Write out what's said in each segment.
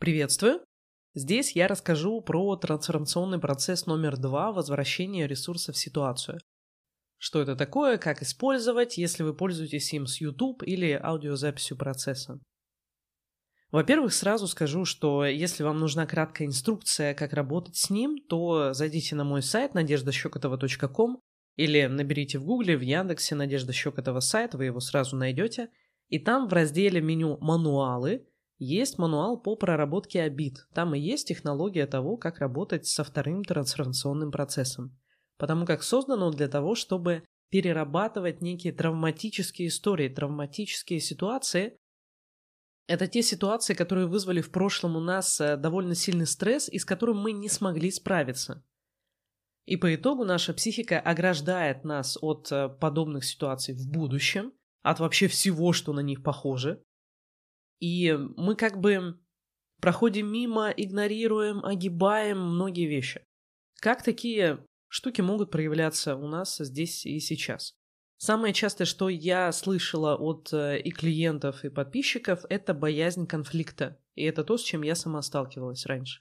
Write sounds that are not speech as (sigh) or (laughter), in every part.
Приветствую! Здесь я расскажу про трансформационный процесс номер два возвращения ресурсов в ситуацию. Что это такое, как использовать, если вы пользуетесь им с YouTube или аудиозаписью процесса. Во-первых, сразу скажу, что если вам нужна краткая инструкция, как работать с ним, то зайдите на мой сайт надеждащекотова.ком или наберите в гугле, в Яндексе Надежда Щекотова сайт, вы его сразу найдете. И там в разделе меню «Мануалы» есть мануал по проработке обид. Там и есть технология того, как работать со вторым трансформационным процессом. Потому как создано он для того, чтобы перерабатывать некие травматические истории, травматические ситуации. Это те ситуации, которые вызвали в прошлом у нас э, довольно сильный стресс и с которым мы не смогли справиться. И по итогу наша психика ограждает нас от э, подобных ситуаций в будущем, от вообще всего, что на них похоже. И мы как бы проходим мимо, игнорируем, огибаем многие вещи. Как такие штуки могут проявляться у нас здесь и сейчас? Самое частое, что я слышала от э, и клиентов, и подписчиков, это боязнь конфликта. И это то, с чем я сама сталкивалась раньше.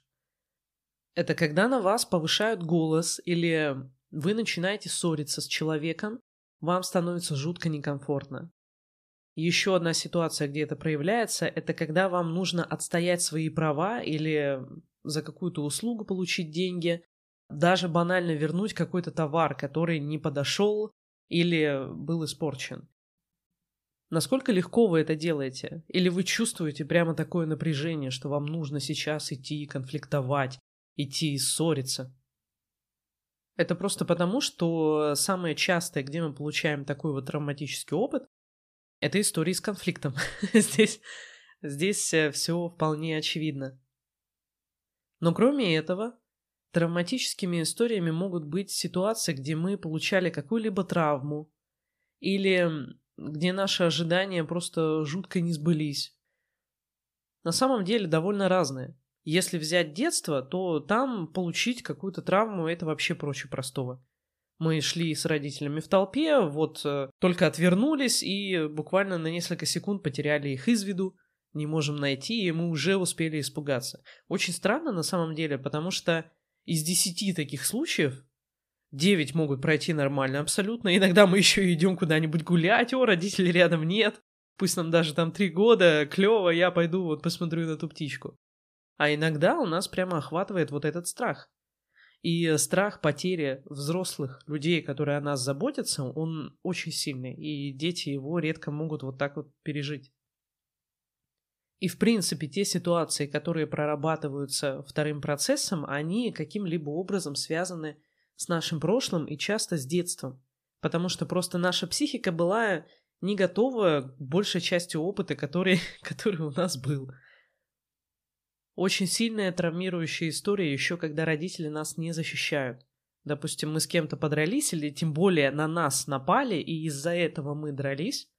Это когда на вас повышают голос или вы начинаете ссориться с человеком, вам становится жутко некомфортно. Еще одна ситуация, где это проявляется, это когда вам нужно отстоять свои права или за какую-то услугу получить деньги, даже банально вернуть какой-то товар, который не подошел или был испорчен. Насколько легко вы это делаете? Или вы чувствуете прямо такое напряжение, что вам нужно сейчас идти конфликтовать, идти и ссориться? Это просто потому, что самое частое, где мы получаем такой вот травматический опыт, это истории с конфликтом. (laughs) здесь здесь э, все вполне очевидно. Но кроме этого, травматическими историями могут быть ситуации, где мы получали какую-либо травму, или где наши ожидания просто жутко не сбылись. На самом деле довольно разные. Если взять детство, то там получить какую-то травму это вообще проще простого. Мы шли с родителями в толпе, вот э, только отвернулись и буквально на несколько секунд потеряли их из виду, не можем найти, и мы уже успели испугаться. Очень странно на самом деле, потому что из десяти таких случаев девять могут пройти нормально абсолютно. Иногда мы еще идем куда-нибудь гулять, о, родителей рядом нет, пусть нам даже там три года, клево, я пойду вот посмотрю на ту птичку. А иногда у нас прямо охватывает вот этот страх. И страх потери взрослых людей, которые о нас заботятся, он очень сильный, и дети его редко могут вот так вот пережить. И, в принципе, те ситуации, которые прорабатываются вторым процессом, они каким-либо образом связаны с нашим прошлым и часто с детством. Потому что просто наша психика была не готова к большей части опыта, который, (laughs) который у нас был. Очень сильная травмирующая история еще когда родители нас не защищают. Допустим, мы с кем-то подрались, или тем более на нас напали, и из-за этого мы дрались,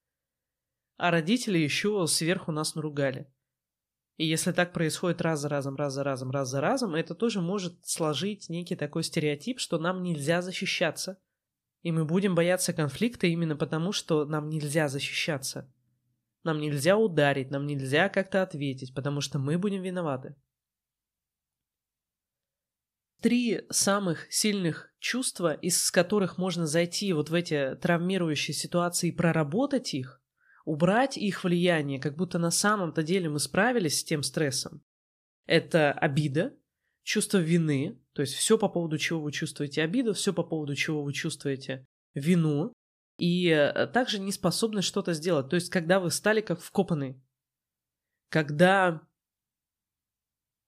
а родители еще сверху нас наругали. И если так происходит раз за разом, раз за разом, раз за разом, это тоже может сложить некий такой стереотип, что нам нельзя защищаться. И мы будем бояться конфликта именно потому, что нам нельзя защищаться. Нам нельзя ударить, нам нельзя как-то ответить, потому что мы будем виноваты. Три самых сильных чувства, из которых можно зайти вот в эти травмирующие ситуации и проработать их, убрать их влияние, как будто на самом-то деле мы справились с тем стрессом. Это обида, чувство вины, то есть все по поводу чего вы чувствуете обиду, все по поводу чего вы чувствуете вину, и э, также не способны что-то сделать. То есть, когда вы стали как вкопанный, когда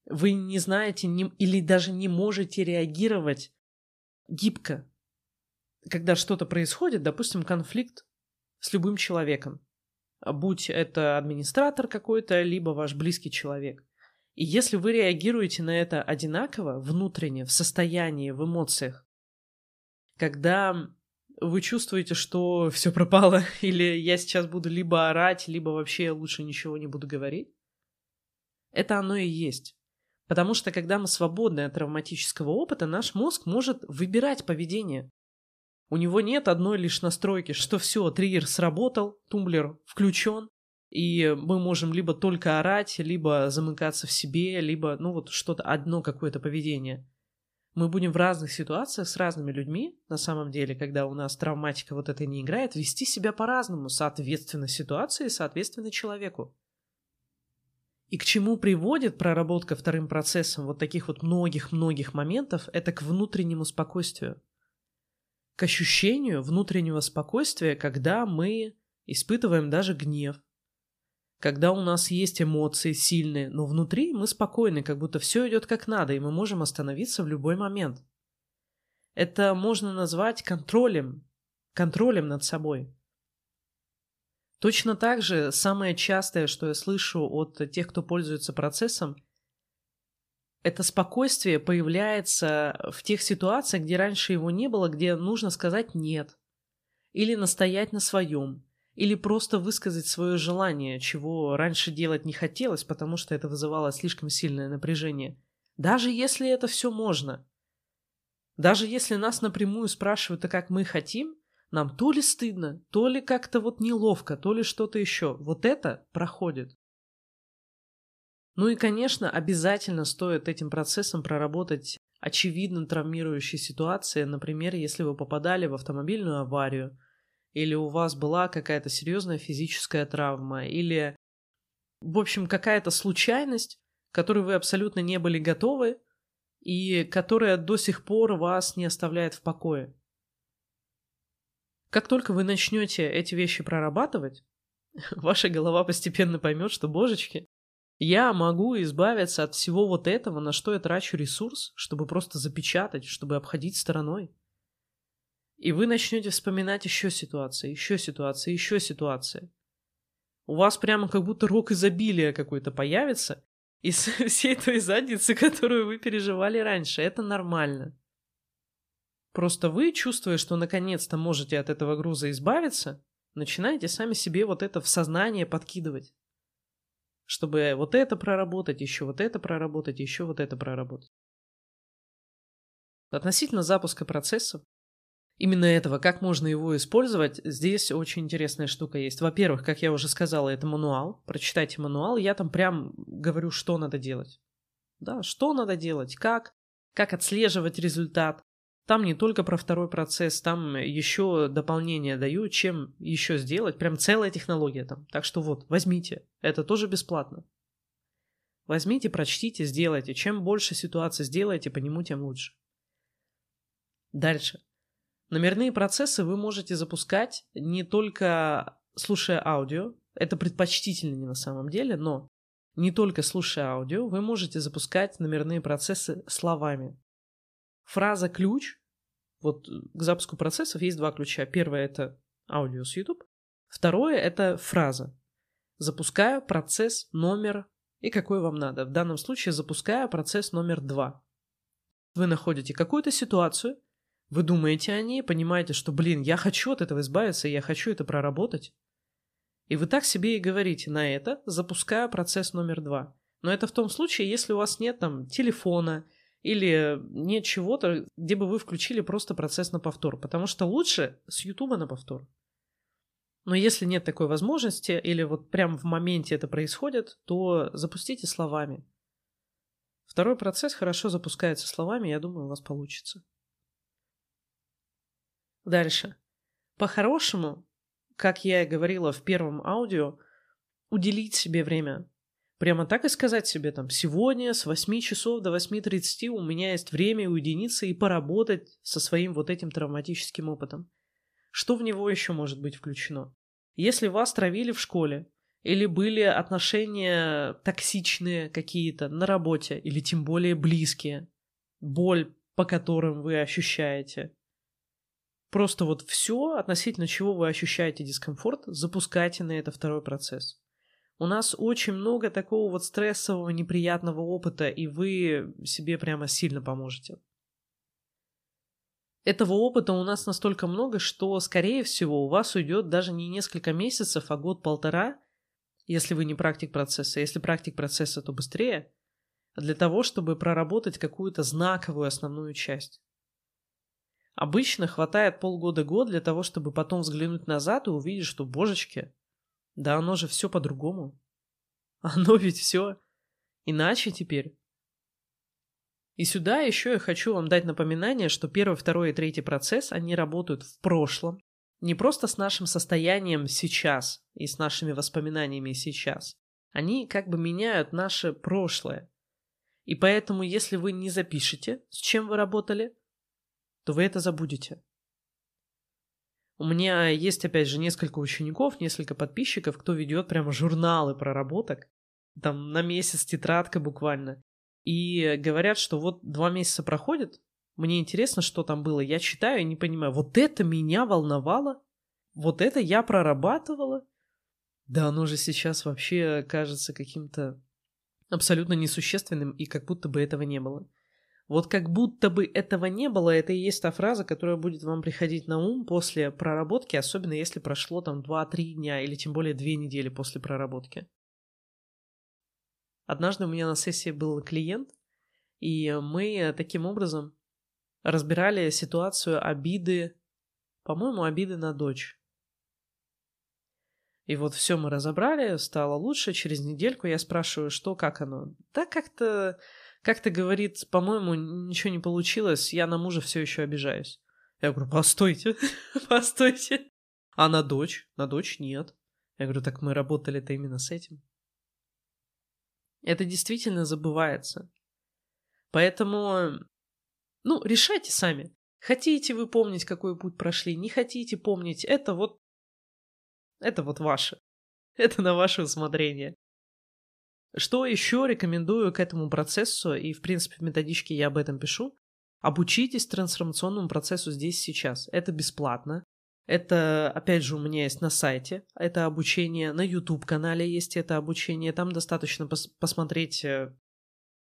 вы не знаете не, или даже не можете реагировать гибко, когда что-то происходит, допустим, конфликт с любым человеком, будь это администратор какой-то, либо ваш близкий человек. И если вы реагируете на это одинаково, внутренне, в состоянии, в эмоциях, когда вы чувствуете, что все пропало, (laughs) или я сейчас буду либо орать, либо вообще лучше ничего не буду говорить, это оно и есть. Потому что когда мы свободны от травматического опыта, наш мозг может выбирать поведение. У него нет одной лишь настройки, что все, триггер сработал, тумблер включен, и мы можем либо только орать, либо замыкаться в себе, либо, ну вот что-то, одно какое-то поведение. Мы будем в разных ситуациях с разными людьми, на самом деле, когда у нас травматика вот этой не играет, вести себя по-разному, соответственно ситуации, соответственно человеку. И к чему приводит проработка вторым процессом вот таких вот многих-многих моментов, это к внутреннему спокойствию. К ощущению внутреннего спокойствия, когда мы испытываем даже гнев, когда у нас есть эмоции сильные, но внутри мы спокойны, как будто все идет как надо, и мы можем остановиться в любой момент. Это можно назвать контролем, контролем над собой. Точно так же самое частое, что я слышу от тех, кто пользуется процессом, это спокойствие появляется в тех ситуациях, где раньше его не было, где нужно сказать «нет» или настоять на своем, или просто высказать свое желание, чего раньше делать не хотелось, потому что это вызывало слишком сильное напряжение. Даже если это все можно. Даже если нас напрямую спрашивают, а как мы хотим, нам то ли стыдно, то ли как-то вот неловко, то ли что-то еще. Вот это проходит. Ну и, конечно, обязательно стоит этим процессом проработать очевидно травмирующие ситуации, например, если вы попадали в автомобильную аварию, или у вас была какая-то серьезная физическая травма, или, в общем, какая-то случайность, которой вы абсолютно не были готовы, и которая до сих пор вас не оставляет в покое. Как только вы начнете эти вещи прорабатывать, (laughs) ваша голова постепенно поймет, что, божечки, я могу избавиться от всего вот этого, на что я трачу ресурс, чтобы просто запечатать, чтобы обходить стороной. И вы начнете вспоминать еще ситуации, еще ситуации, еще ситуации. У вас прямо как будто рок изобилия какой-то появится из (laughs) всей той задницы, которую вы переживали раньше. Это нормально. Просто вы, чувствуя, что наконец-то можете от этого груза избавиться, начинаете сами себе вот это в сознание подкидывать. Чтобы вот это проработать, еще вот это проработать, еще вот это проработать. Относительно запуска процессов, именно этого, как можно его использовать, здесь очень интересная штука есть. Во-первых, как я уже сказала, это мануал. Прочитайте мануал, я там прям говорю, что надо делать. Да, что надо делать, как, как отслеживать результат. Там не только про второй процесс, там еще дополнение даю, чем еще сделать. Прям целая технология там. Так что вот, возьмите. Это тоже бесплатно. Возьмите, прочтите, сделайте. Чем больше ситуаций сделаете, по нему, тем лучше. Дальше. Номерные процессы вы можете запускать не только слушая аудио, это предпочтительнее на самом деле, но не только слушая аудио, вы можете запускать номерные процессы словами. Фраза «ключ» вот к запуску процессов есть два ключа. Первое — это аудио с YouTube. Второе — это фраза. Запускаю процесс номер и какой вам надо. В данном случае запускаю процесс номер два. Вы находите какую-то ситуацию, вы думаете о ней, понимаете, что, блин, я хочу от этого избавиться, я хочу это проработать. И вы так себе и говорите на это, запуская процесс номер два. Но это в том случае, если у вас нет там телефона или нет чего-то, где бы вы включили просто процесс на повтор. Потому что лучше с Ютуба на повтор. Но если нет такой возможности, или вот прямо в моменте это происходит, то запустите словами. Второй процесс хорошо запускается словами, я думаю, у вас получится. Дальше. По-хорошему, как я и говорила в первом аудио, уделить себе время. Прямо так и сказать себе там, сегодня с 8 часов до 8.30 у меня есть время уединиться и поработать со своим вот этим травматическим опытом. Что в него еще может быть включено? Если вас травили в школе, или были отношения токсичные какие-то на работе, или тем более близкие, боль, по которым вы ощущаете, Просто вот все, относительно чего вы ощущаете дискомфорт, запускайте на это второй процесс. У нас очень много такого вот стрессового, неприятного опыта, и вы себе прямо сильно поможете. Этого опыта у нас настолько много, что, скорее всего, у вас уйдет даже не несколько месяцев, а год-полтора, если вы не практик процесса. Если практик процесса, то быстрее, для того, чтобы проработать какую-то знаковую основную часть. Обычно хватает полгода-год для того, чтобы потом взглянуть назад и увидеть, что, божечки, Да оно же все по-другому. (laughs) Оно ведь все иначе теперь. И сюда еще я хочу вам дать напоминание, что первый, второй и третий процесс, они работают в прошлом. Не просто с нашим состоянием сейчас и с нашими воспоминаниями сейчас. Они как бы меняют наше прошлое. И поэтому, если вы не запишете, с чем вы работали, то вы это забудете. У меня есть, опять же, несколько учеников, несколько подписчиков, кто ведет прямо журналы проработок, там на месяц тетрадка буквально. И говорят, что вот два месяца проходит, мне интересно, что там было. Я читаю и не понимаю, вот это меня волновало, вот это я прорабатывала. Да оно же сейчас вообще кажется каким-то абсолютно несущественным, и как будто бы этого не было. Вот как будто бы этого не было, это и есть та фраза, которая будет вам приходить на ум после проработки, особенно если прошло там 2-3 дня или тем более 2 недели после проработки. Однажды у меня на сессии был клиент, и мы таким образом разбирали ситуацию обиды, по-моему, обиды на дочь. И вот все мы разобрали, стало лучше. Через недельку я спрашиваю, что, как оно. Да как-то, как-то говорит, по-моему, ничего не получилось, я на мужа все еще обижаюсь. Я говорю, постойте, (laughs) постойте. А на дочь? На дочь нет. Я говорю, так мы работали-то именно с этим. Это действительно забывается. Поэтому, ну, решайте сами. Хотите вы помнить, какой путь прошли, не хотите помнить, это вот, это вот ваше. Это на ваше усмотрение. Что еще рекомендую к этому процессу, и в принципе в методичке я об этом пишу, обучитесь трансформационному процессу здесь сейчас. Это бесплатно. Это, опять же, у меня есть на сайте это обучение, на YouTube-канале есть это обучение. Там достаточно пос- посмотреть э,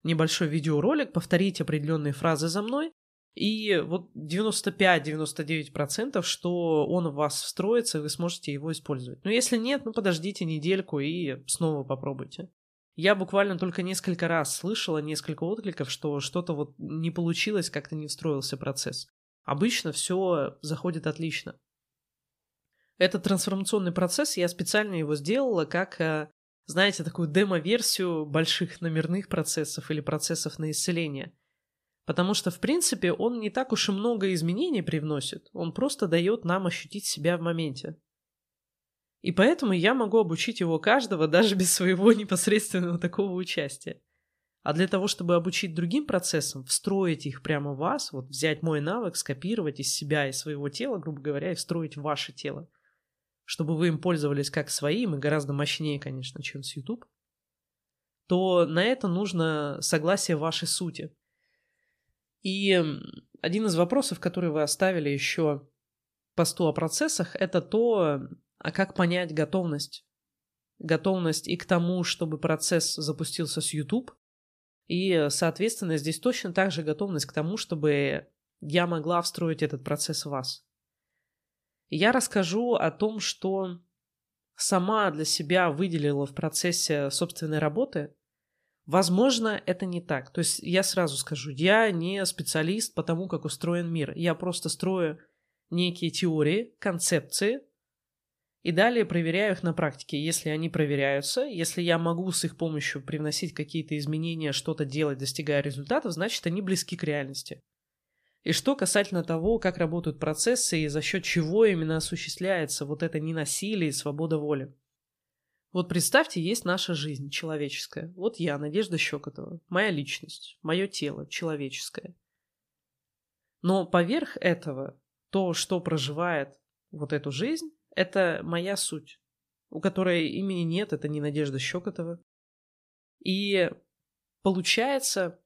небольшой видеоролик, повторить определенные фразы за мной, и вот 95-99%, что он в вас встроится, и вы сможете его использовать. Но если нет, ну подождите недельку и снова попробуйте. Я буквально только несколько раз слышала, несколько откликов, что что-то вот не получилось, как-то не встроился процесс. Обычно все заходит отлично. Этот трансформационный процесс, я специально его сделала как, э, знаете, такую демо-версию больших номерных процессов или процессов на исцеление. Потому что, в принципе, он не так уж и много изменений привносит, он просто дает нам ощутить себя в моменте. И поэтому я могу обучить его каждого (laughs) даже без своего непосредственного такого участия. А для того, чтобы обучить другим процессам, встроить их прямо в вас, вот взять мой навык, скопировать из себя и своего тела, грубо говоря, и встроить в ваше тело, чтобы вы им пользовались как своим и гораздо мощнее, конечно, чем с YouTube, то на это нужно согласие вашей сути. И один из вопросов, который вы оставили еще посту о процессах, это то, а как понять готовность. Готовность и к тому, чтобы процесс запустился с YouTube, и, соответственно, здесь точно так же готовность к тому, чтобы я могла встроить этот процесс в вас я расскажу о том, что сама для себя выделила в процессе собственной работы. Возможно, это не так. То есть я сразу скажу, я не специалист по тому, как устроен мир. Я просто строю некие теории, концепции, и далее проверяю их на практике. Если они проверяются, если я могу с их помощью привносить какие-то изменения, что-то делать, достигая результатов, значит, они близки к реальности. И что касательно того, как работают процессы и за счет чего именно осуществляется вот это ненасилие и свобода воли. Вот представьте, есть наша жизнь человеческая. Вот я, Надежда Щекотова, моя личность, мое тело человеческое. Но поверх этого, то, что проживает вот эту жизнь, это моя суть, у которой имени нет, это не Надежда Щекотова. И получается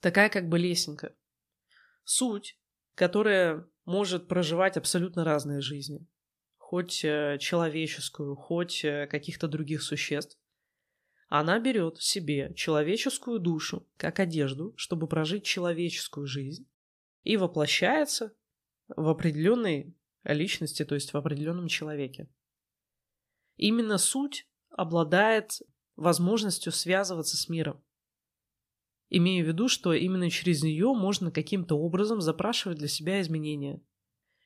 такая как бы лесенка – суть, которая может проживать абсолютно разные жизни, хоть э, человеческую, хоть э, каких-то других существ. Она берет себе человеческую душу как одежду, чтобы прожить человеческую жизнь, и воплощается в определенной личности, то есть в определенном человеке. Именно суть обладает возможностью связываться с миром имея в виду, что именно через нее можно каким-то образом запрашивать для себя изменения.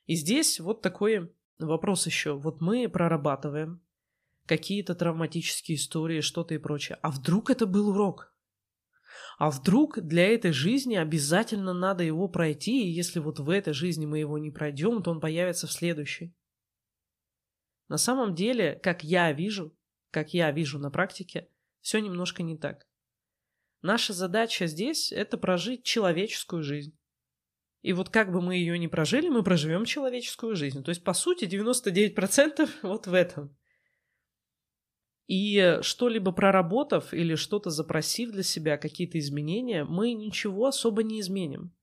И здесь вот такой вопрос еще. Вот мы прорабатываем, какие-то травматические истории, что-то и прочее. А вдруг это был урок? А вдруг для этой жизни обязательно надо его пройти, и если вот в этой жизни мы его не пройдем, то он появится в следующей. На самом деле, как я вижу, как я вижу на практике, все немножко не так. Наша задача здесь – это прожить человеческую жизнь. И вот как бы мы ее ни прожили, мы проживем человеческую жизнь. То есть, по сути, 99% (laughs) вот в этом. И что-либо проработав или что-то запросив для себя, какие-то изменения, мы ничего особо не изменим.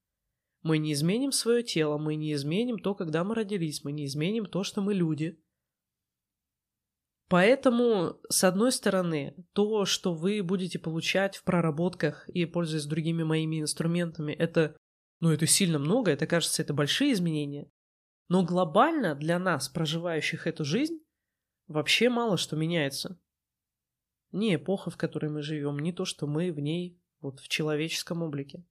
Мы не изменим свое тело, мы не изменим то, когда мы родились, мы не изменим то, что мы люди. Поэтому, с одной стороны, то, что вы будете получать в проработках и пользуясь другими моими инструментами, это, ну, это сильно много, это, кажется, это большие изменения. Но глобально для нас, проживающих эту жизнь, вообще мало что меняется не эпоха, в которой мы живем, не то, что мы в ней вот в человеческом облике.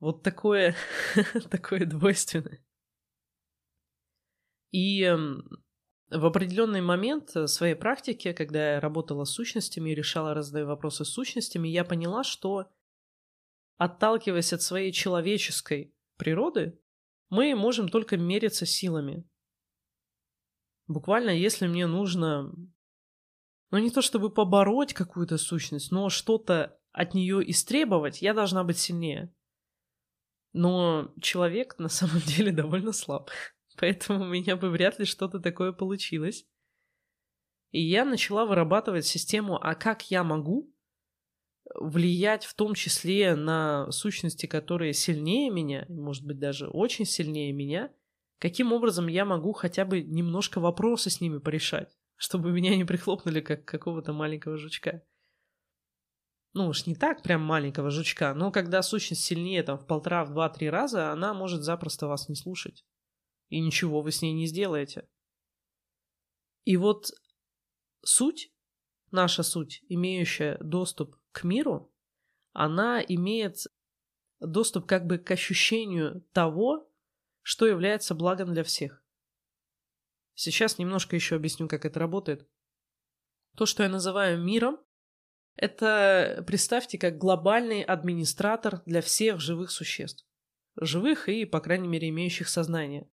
Вот такое, (laughs) такое двойственное. И эм, в определенный момент своей практики, когда я работала с сущностями и решала разные вопросы с сущностями, я поняла, что отталкиваясь от своей человеческой природы, мы можем только мериться силами. Буквально, если мне нужно но не то чтобы побороть какую-то сущность, но что-то от нее истребовать, я должна быть сильнее. Но человек на самом (laughs) деле довольно слаб. (laughs) Поэтому у меня бы вряд ли что-то такое получилось. И я начала вырабатывать систему, а как я могу влиять в том числе на сущности, которые сильнее меня, может быть, даже очень сильнее меня, каким образом я могу хотя бы немножко вопросы с ними порешать чтобы меня не прихлопнули, как какого-то маленького жучка. Ну уж не так прям маленького жучка, но когда сущность сильнее там в полтора, в два-три раза, она может запросто вас не слушать. И ничего вы с ней не сделаете. И вот суть, наша суть, имеющая доступ к миру, она имеет доступ как бы к ощущению того, что является благом для всех. Сейчас немножко еще объясню, как это работает. То, что я называю миром, это, представьте, как глобальный администратор для всех живых существ. Живых и, по крайней мере, имеющих сознание.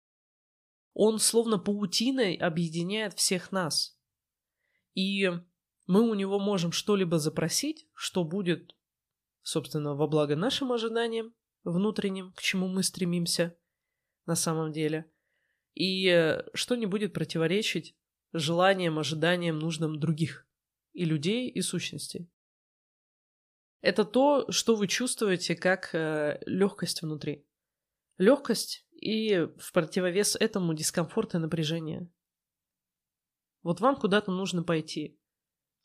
Он словно паутиной объединяет всех нас. И мы у него можем что-либо запросить, что будет, собственно, во благо нашим ожиданиям внутренним, к чему мы стремимся на самом деле и э, что не будет противоречить желаниям, ожиданиям, нужным других и людей, и сущностей. Это то, что вы чувствуете как э, легкость внутри. Легкость и в противовес этому дискомфорт и напряжение. Вот вам куда-то нужно пойти.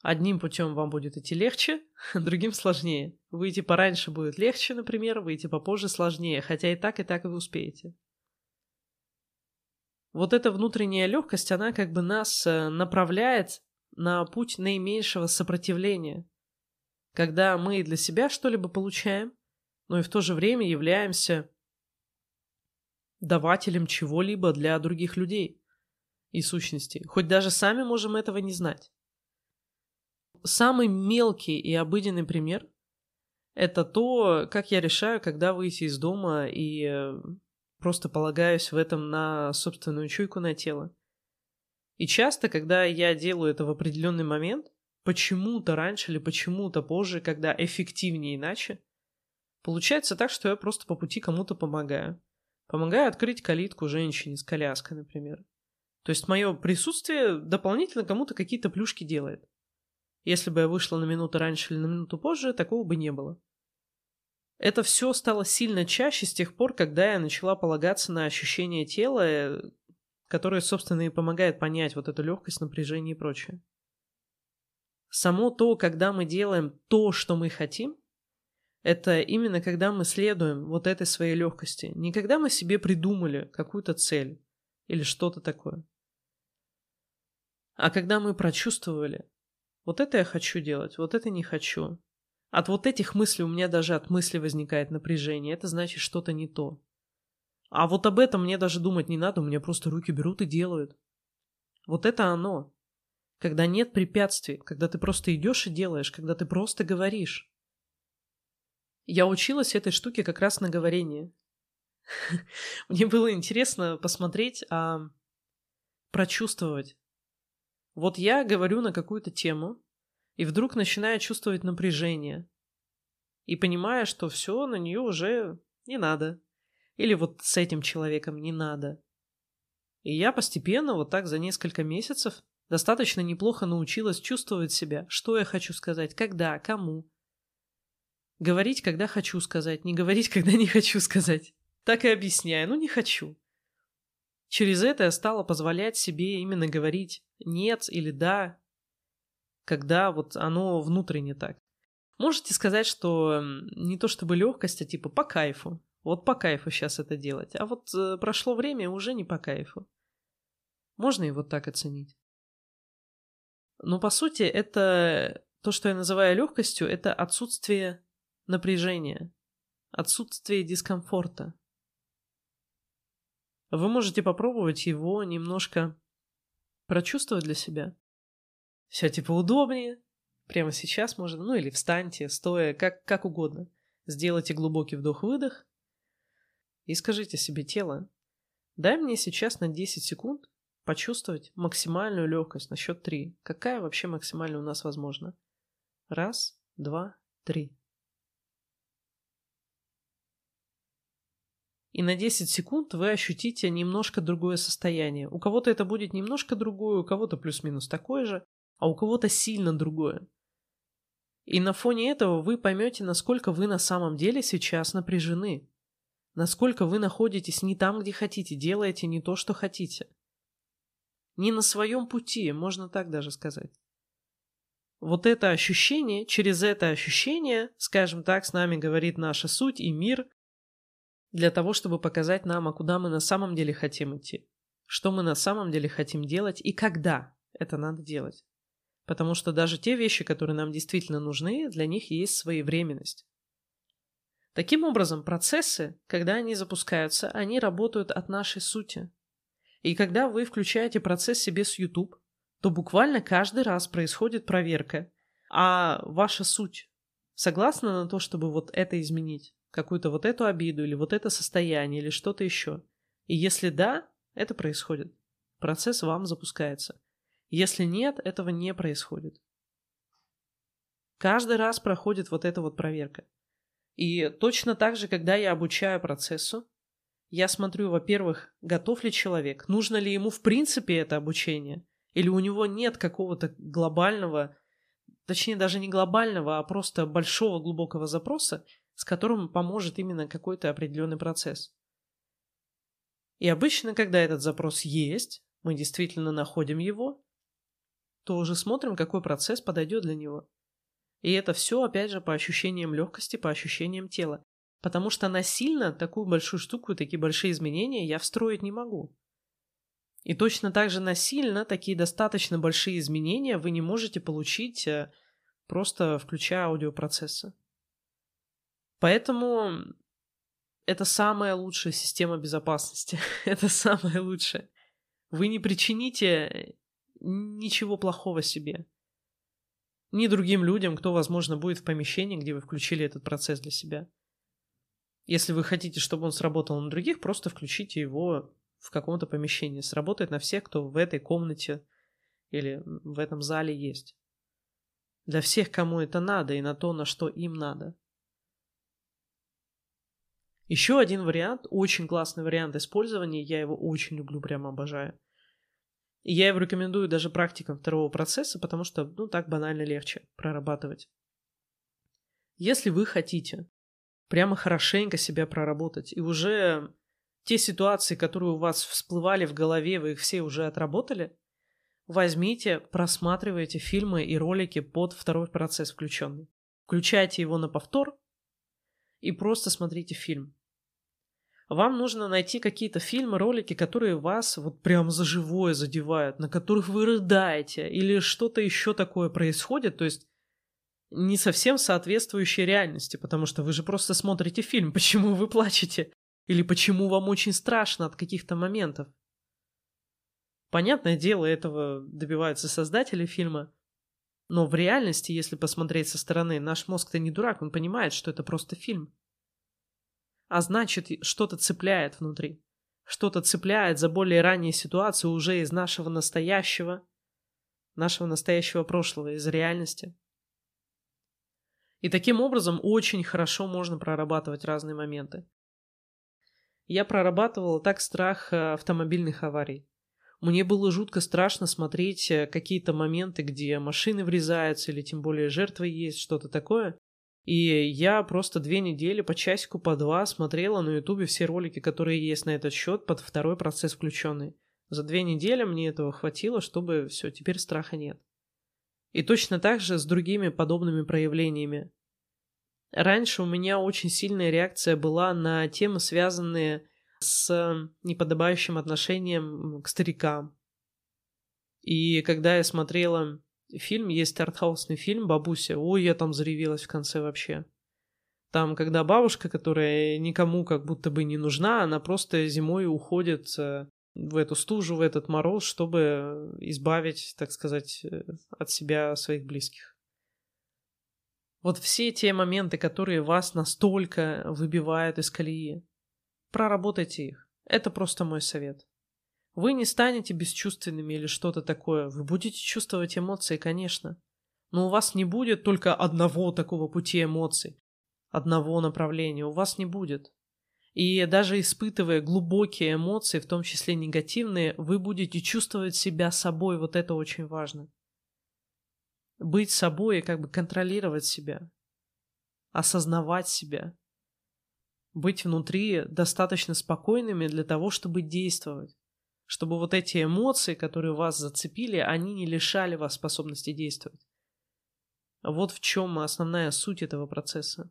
Одним путем вам будет идти легче, (laughs) другим сложнее. Выйти пораньше будет легче, например, выйти попозже сложнее, хотя и так, и так вы успеете. Вот эта внутренняя легкость, она как бы нас э, направляет на путь наименьшего сопротивления. Когда мы для себя что-либо получаем, но и в то же время являемся давателем чего-либо для других людей и сущностей. Хоть даже сами можем этого не знать. Самый мелкий и обыденный пример – это то, как я решаю, когда выйти из дома и э, Просто полагаюсь в этом на собственную чуйку на тело. И часто, когда я делаю это в определенный момент, почему-то раньше или почему-то позже, когда эффективнее иначе, получается так, что я просто по пути кому-то помогаю. Помогаю открыть калитку женщине с коляской, например. То есть мое присутствие дополнительно кому-то какие-то плюшки делает. Если бы я вышла на минуту раньше или на минуту позже, такого бы не было. Это все стало сильно чаще с тех пор, когда я начала полагаться на ощущение тела, которое, собственно, и помогает понять вот эту легкость, напряжение и прочее. Само то, когда мы делаем то, что мы хотим, это именно когда мы следуем вот этой своей легкости. Не когда мы себе придумали какую-то цель или что-то такое. А когда мы прочувствовали, вот это я хочу делать, вот это не хочу. От вот этих мыслей у меня даже от мысли возникает напряжение. Это значит что-то не то. А вот об этом мне даже думать не надо, у меня просто руки берут и делают. Вот это оно. когда нет препятствий, когда ты просто идешь и делаешь, когда ты просто говоришь. Я училась этой штуке как раз на говорении. (laughs) Мне было интересно посмотреть, а прочувствовать. Вот я говорю на какую-то тему, и вдруг начинаю чувствовать напряжение. И понимаю, что все, на нее уже не надо. Или вот с этим человеком не надо. И я постепенно, вот так за несколько месяцев, достаточно неплохо научилась чувствовать себя, что я хочу сказать, когда, кому. Говорить, когда хочу сказать, не говорить, (laughs) когда не хочу сказать. Так и объясняю, ну не хочу. Через это я стала позволять себе именно говорить «нет» или «да», когда вот оно внутренне так. Можете сказать, что не то чтобы легкость, а типа по кайфу. Вот по кайфу сейчас это делать. А вот э, прошло время, уже не по кайфу. Можно и вот так оценить. Но по сути это то, что я называю легкостью, это отсутствие напряжения, отсутствие дискомфорта. Вы можете попробовать его немножко прочувствовать для себя. Все типа удобнее. Прямо сейчас можно, ну или встаньте, стоя, как, как угодно. Сделайте глубокий вдох-выдох и скажите себе тело, дай мне сейчас на 10 секунд почувствовать максимальную легкость на счет 3. Какая вообще максимальная у нас возможна? Раз, два, три. И на 10 секунд вы ощутите немножко другое состояние. У кого-то это будет немножко другое, у кого-то плюс-минус такое же, а у кого-то сильно другое. И на фоне этого вы поймете, насколько вы на самом деле сейчас напряжены. Насколько вы находитесь не там, где хотите, делаете не то, что хотите. Не на своем пути, можно так даже сказать. Вот это ощущение, через это ощущение, скажем так, с нами говорит наша суть и мир, для того, чтобы показать нам, а куда мы на самом деле хотим идти, что мы на самом деле хотим делать и когда это надо делать. Потому что даже те вещи, которые нам действительно нужны, для них есть своевременность. Таким образом, процессы, когда они запускаются, они работают от нашей сути. И когда вы включаете процесс себе с YouTube, то буквально каждый раз происходит проверка, а ваша суть согласна на то, чтобы вот это изменить, какую-то вот эту обиду или вот это состояние или что-то еще. И если да, это происходит. Процесс вам запускается. Если нет, этого не происходит. Каждый раз проходит вот эта вот проверка. И точно так же, когда я обучаю процессу, я смотрю, во-первых, готов ли человек, нужно ли ему в принципе это обучение, или у него нет какого-то глобального, точнее даже не глобального, а просто большого глубокого запроса, с которым поможет именно какой-то определенный процесс. И обычно, когда этот запрос есть, мы действительно находим его, то уже смотрим, какой процесс подойдет для него. И это все, опять же, по ощущениям легкости, по ощущениям тела. Потому что насильно такую большую штуку, такие большие изменения я встроить не могу. И точно так же насильно такие достаточно большие изменения вы не можете получить, э, просто включая аудиопроцессы. Поэтому это самая лучшая система безопасности. (laughs) это самое лучшее. Вы не причините ничего плохого себе. Ни другим людям, кто, возможно, будет в помещении, где вы включили этот процесс для себя. Если вы хотите, чтобы он сработал на других, просто включите его в каком-то помещении. Сработает на всех, кто в этой комнате или в этом зале есть. Для всех, кому это надо, и на то, на что им надо. Еще один вариант, очень классный вариант использования, я его очень люблю, прям обожаю. И я его рекомендую даже практикам второго процесса, потому что, ну, так банально легче прорабатывать. Если вы хотите прямо хорошенько себя проработать, и уже те ситуации, которые у вас всплывали в голове, вы их все уже отработали, возьмите, просматривайте фильмы и ролики под второй процесс включенный. Включайте его на повтор и просто смотрите фильм вам нужно найти какие-то фильмы, ролики, которые вас вот прям за живое задевают, на которых вы рыдаете, или что-то еще такое происходит, то есть не совсем соответствующей реальности, потому что вы же просто смотрите фильм, (laughs) почему вы плачете, или почему вам очень страшно от каких-то моментов. Понятное дело, этого добиваются создатели фильма, но в реальности, если посмотреть со стороны, наш мозг-то не дурак, он понимает, что это просто фильм. А значит, что-то цепляет внутри. Что-то цепляет за более ранние ситуации уже из нашего настоящего, нашего настоящего прошлого, из реальности. И таким образом очень хорошо можно прорабатывать разные моменты. Я прорабатывала так страх э, автомобильных аварий. Мне было жутко страшно смотреть э, какие-то моменты, где машины врезаются или тем более жертвы есть, что-то такое. И я просто две недели по часику, по два смотрела на ютубе все ролики, которые есть на этот счет, под второй процесс включенный. За две недели мне этого хватило, чтобы все, теперь страха нет. И точно так же с другими подобными проявлениями. Раньше у меня очень сильная реакция была на темы, связанные с неподобающим отношением к старикам. И когда я смотрела фильм, есть артхаусный фильм «Бабуся», ой, я там заревелась в конце вообще. Там, когда бабушка, которая никому как будто бы не нужна, она просто зимой уходит э, в эту стужу, в этот мороз, чтобы избавить, так сказать, э, от себя своих близких. Вот все те моменты, которые вас настолько выбивают из колеи, Проработайте их. Это просто мой совет. Вы не станете бесчувственными или что-то такое. Вы будете чувствовать эмоции, конечно. Но у вас не будет только одного такого пути эмоций, одного направления. У вас не будет. И даже испытывая глубокие эмоции, в том числе негативные, вы будете чувствовать себя собой. Вот это очень важно. Быть собой и как бы контролировать себя. Осознавать себя быть внутри достаточно спокойными для того, чтобы действовать. Чтобы вот эти эмоции, которые вас зацепили, они не лишали вас способности действовать. Вот в чем основная суть этого процесса.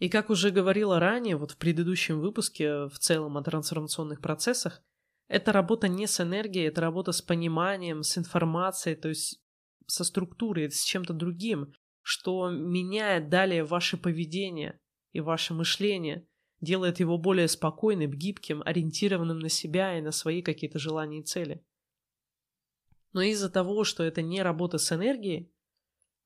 И как уже говорила ранее, вот в предыдущем выпуске в целом о трансформационных процессах, это работа не с энергией, это работа с пониманием, с информацией, то есть со структурой, с чем-то другим, что меняет далее ваше поведение, и ваше мышление делает его более спокойным, гибким, ориентированным на себя и на свои какие-то желания и цели. Но из-за того, что это не работа с энергией,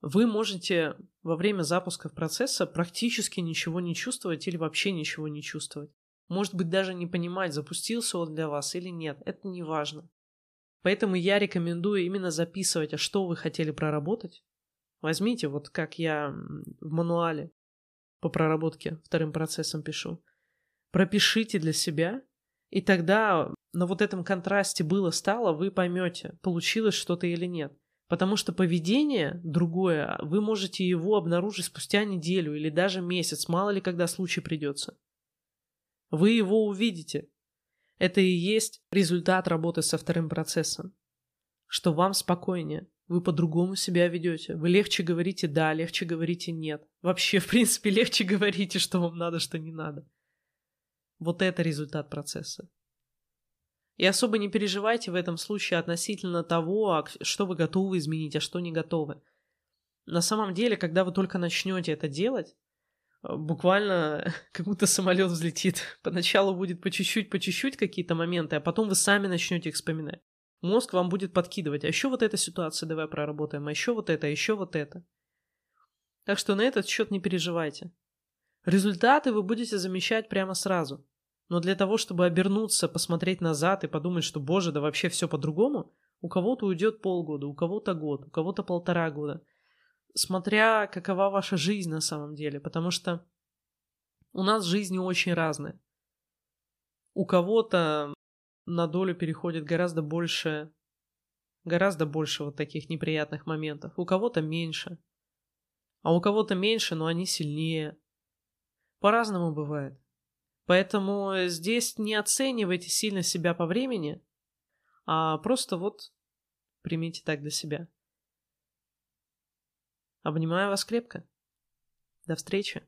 вы можете во время запуска процесса практически ничего не чувствовать или вообще ничего не чувствовать. Может быть, даже не понимать, запустился он для вас или нет. Это не важно. Поэтому я рекомендую именно записывать, а что вы хотели проработать. Возьмите, вот как я в мануале, по проработке вторым процессом пишу. Пропишите для себя, и тогда на вот этом контрасте было-стало, вы поймете, получилось что-то или нет. Потому что поведение другое, вы можете его обнаружить спустя неделю или даже месяц, мало ли когда случай придется. Вы его увидите. Это и есть результат работы со вторым процессом. Что вам спокойнее, вы по-другому себя ведете. Вы легче говорите «да», легче говорите «нет». Вообще, в принципе, легче (laughs) говорите, что вам надо, что не надо. Вот это результат процесса. И особо не переживайте в этом случае относительно того, а что вы готовы изменить, а что не готовы. На самом деле, когда вы только начнете это делать, э, буквально (laughs) как будто самолет взлетит. Поначалу будет по чуть-чуть, по чуть-чуть какие-то моменты, а потом вы сами начнете их вспоминать. Мозг вам будет подкидывать, а еще вот эта ситуация давай проработаем, а еще вот это, а еще вот это. Так что на этот счет не переживайте. Результаты вы будете замечать прямо сразу. Но для того, чтобы обернуться, посмотреть назад и подумать, что, боже, да вообще все по-другому, у кого-то уйдет полгода, у кого-то год, у кого-то полтора года. Смотря какова ваша жизнь на самом деле, потому что у нас жизни очень разные. У кого-то на долю переходит гораздо больше, гораздо больше вот таких неприятных моментов. У кого-то меньше. А у кого-то меньше, но они сильнее. По-разному бывает. Поэтому здесь не оценивайте сильно себя по времени, а просто вот примите так для себя. Обнимаю вас крепко. До встречи.